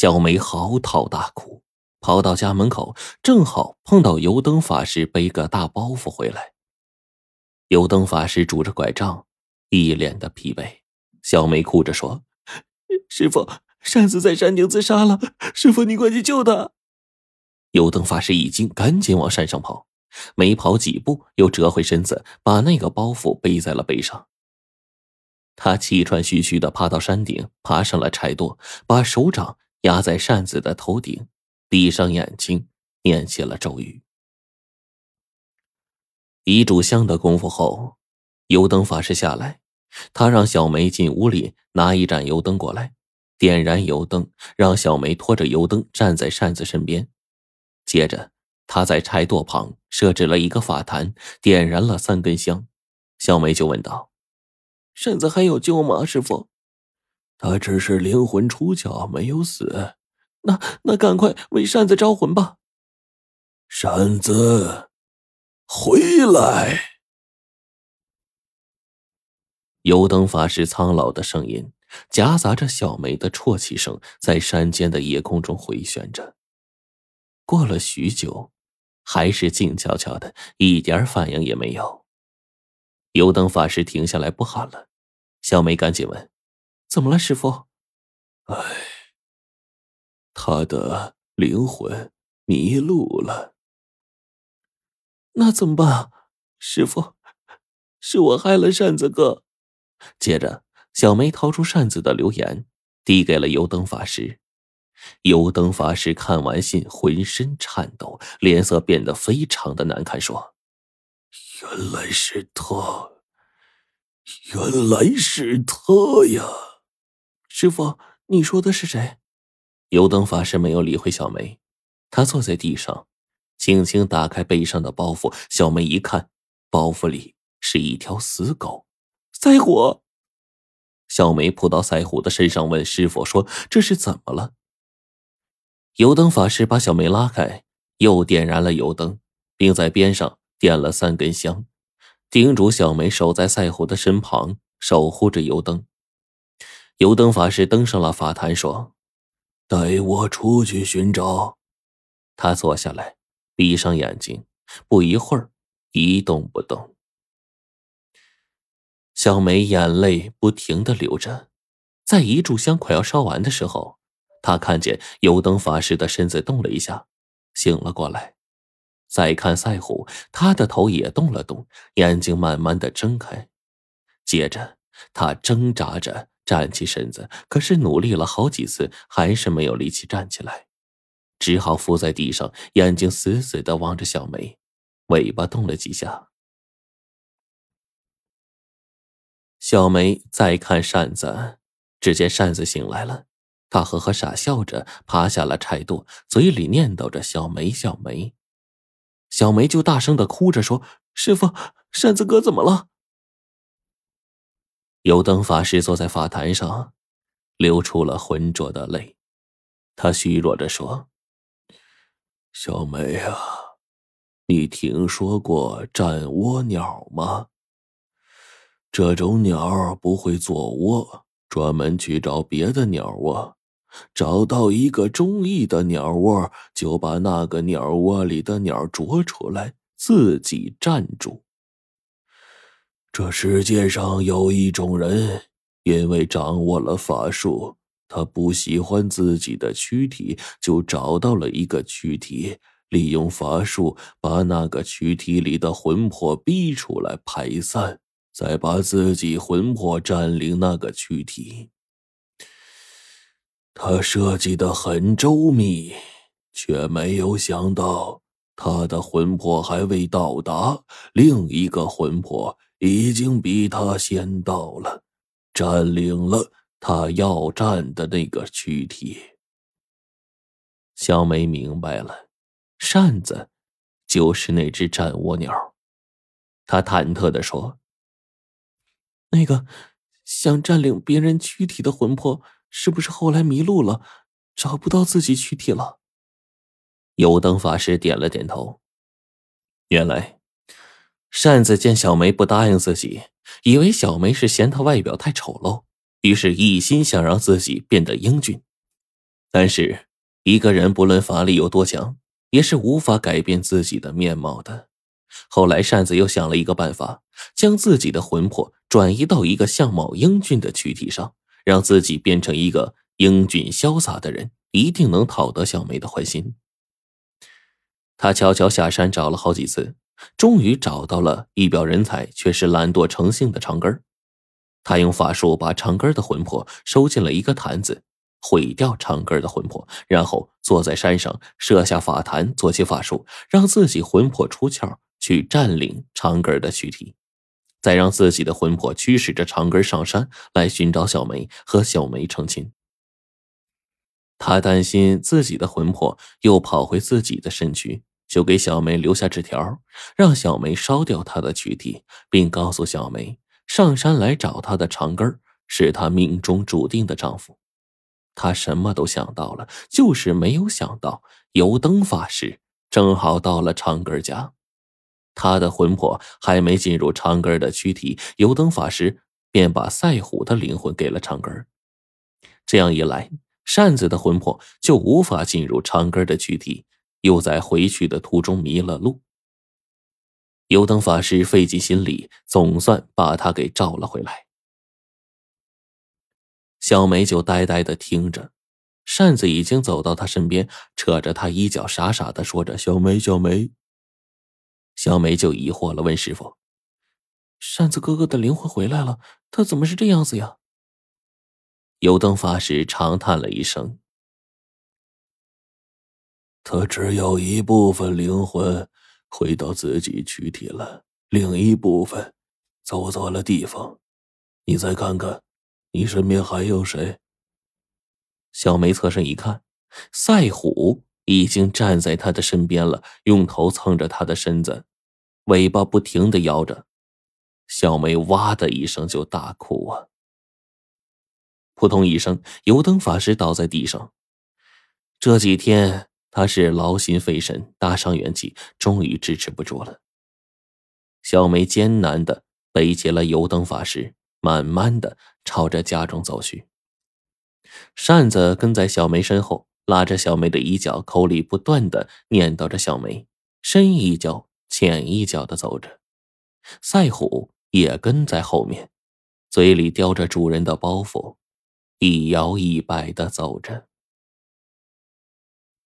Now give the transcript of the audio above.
小梅嚎啕大哭，跑到家门口，正好碰到油灯法师背个大包袱回来。油灯法师拄着拐杖，一脸的疲惫。小梅哭着说：“师傅，扇子在山顶自杀了，师傅你快去救他。”油灯法师一惊，赶紧往山上跑，没跑几步，又折回身子，把那个包袱背在了背上。他气喘吁吁的爬到山顶，爬上了柴垛，把手掌压在扇子的头顶，闭上眼睛，念起了咒语。一炷香的功夫后，油灯法师下来，他让小梅进屋里拿一盏油灯过来，点燃油灯，让小梅拖着油灯站在扇子身边。接着，他在柴垛旁设置了一个法坛，点燃了三根香。小梅就问道：“扇子还有救吗，师傅？”“他只是灵魂出窍，没有死。”“那那赶快为扇子招魂吧。”“扇子，回来！”油灯法师苍老的声音夹杂着小梅的啜泣声，在山间的夜空中回旋着。过了许久，还是静悄悄的，一点反应也没有。油灯法师停下来不喊了，小梅赶紧问：“怎么了，师傅？”“哎，他的灵魂迷路了。”“那怎么办，师傅？是我害了扇子哥。”接着，小梅掏出扇子的留言，递给了油灯法师。油灯法师看完信，浑身颤抖，脸色变得非常的难看，说：“原来是他，原来是他呀！师傅，你说的是谁？”油灯法师没有理会小梅，他坐在地上，轻轻打开背上的包袱。小梅一看，包袱里是一条死狗，赛虎。小梅扑到赛虎的身上，问师傅说：“这是怎么了？”油灯法师把小梅拉开，又点燃了油灯，并在边上点了三根香，叮嘱小梅守在赛虎的身旁，守护着油灯。油灯法师登上了法坛，说：“带我出去寻找。”他坐下来，闭上眼睛，不一会儿，一动不动。小梅眼泪不停的流着，在一炷香快要烧完的时候。她看见油灯法师的身子动了一下，醒了过来。再看赛虎，他的头也动了动，眼睛慢慢的睁开。接着，他挣扎着站起身子，可是努力了好几次，还是没有力气站起来，只好伏在地上，眼睛死死的望着小梅，尾巴动了几下。小梅再看扇子，只见扇子醒来了。他呵呵傻笑着爬下了柴垛，嘴里念叨着“小梅，小梅”，小梅就大声的哭着说：“师傅，扇子哥怎么了？”油灯法师坐在法坛上，流出了浑浊的泪。他虚弱着说：“小梅啊，你听说过占窝鸟吗？这种鸟不会做窝，专门去找别的鸟窝。”找到一个中意的鸟窝，就把那个鸟窝里的鸟啄出来，自己站住。这世界上有一种人，因为掌握了法术，他不喜欢自己的躯体，就找到了一个躯体，利用法术把那个躯体里的魂魄逼出来排散，再把自己魂魄占领那个躯体。他设计的很周密，却没有想到他的魂魄还未到达，另一个魂魄已经比他先到了，占领了他要占的那个躯体。小梅明白了，扇子就是那只战蜗鸟。他忐忑的说：“那个想占领别人躯体的魂魄。”是不是后来迷路了，找不到自己躯体了？油灯法师点了点头。原来，扇子见小梅不答应自己，以为小梅是嫌她外表太丑陋，于是一心想让自己变得英俊。但是，一个人不论法力有多强，也是无法改变自己的面貌的。后来，扇子又想了一个办法，将自己的魂魄转移到一个相貌英俊的躯体上，让自己变成一个英俊潇洒的人，一定能讨得小梅的欢心。他悄悄下山找了好几次，终于找到了一表人才却是懒惰成性的长根他用法术把长根的魂魄收进了一个坛子，毁掉长根的魂魄，然后坐在山上设下法坛，做起法术，让自己魂魄出窍。去占领长根的躯体，再让自己的魂魄驱使着长根上山来寻找小梅和小梅成亲。他担心自己的魂魄又跑回自己的身躯，就给小梅留下纸条，让小梅烧掉他的躯体，并告诉小梅上山来找她的长根是他命中注定的丈夫。他什么都想到了，就是没有想到油灯法师正好到了长根家。他的魂魄还没进入长根的躯体，油灯法师便把赛虎的灵魂给了长根。这样一来，扇子的魂魄就无法进入长根的躯体，又在回去的途中迷了路。油灯法师费尽心力，总算把他给召了回来。小梅就呆呆的听着，扇子已经走到他身边，扯着他衣角，傻傻的说着：“小梅，小梅。”小梅就疑惑了，问师傅：“扇子哥哥的灵魂回来了，他怎么是这样子呀？”油灯法师长叹了一声：“他只有一部分灵魂回到自己躯体了，另一部分走错了地方。你再看看，你身边还有谁？”小梅侧身一看，赛虎已经站在他的身边了，用头蹭着他的身子。尾巴不停的摇着，小梅哇的一声就大哭啊！扑通一声，油灯法师倒在地上。这几天他是劳心费神，大伤元气，终于支持不住了。小梅艰难的背起了油灯法师，慢慢的朝着家中走去。扇子跟在小梅身后，拉着小梅的衣角，口里不断的念叨着小梅，深一脚。浅一脚的走着，赛虎也跟在后面，嘴里叼着主人的包袱，一摇一摆的走着。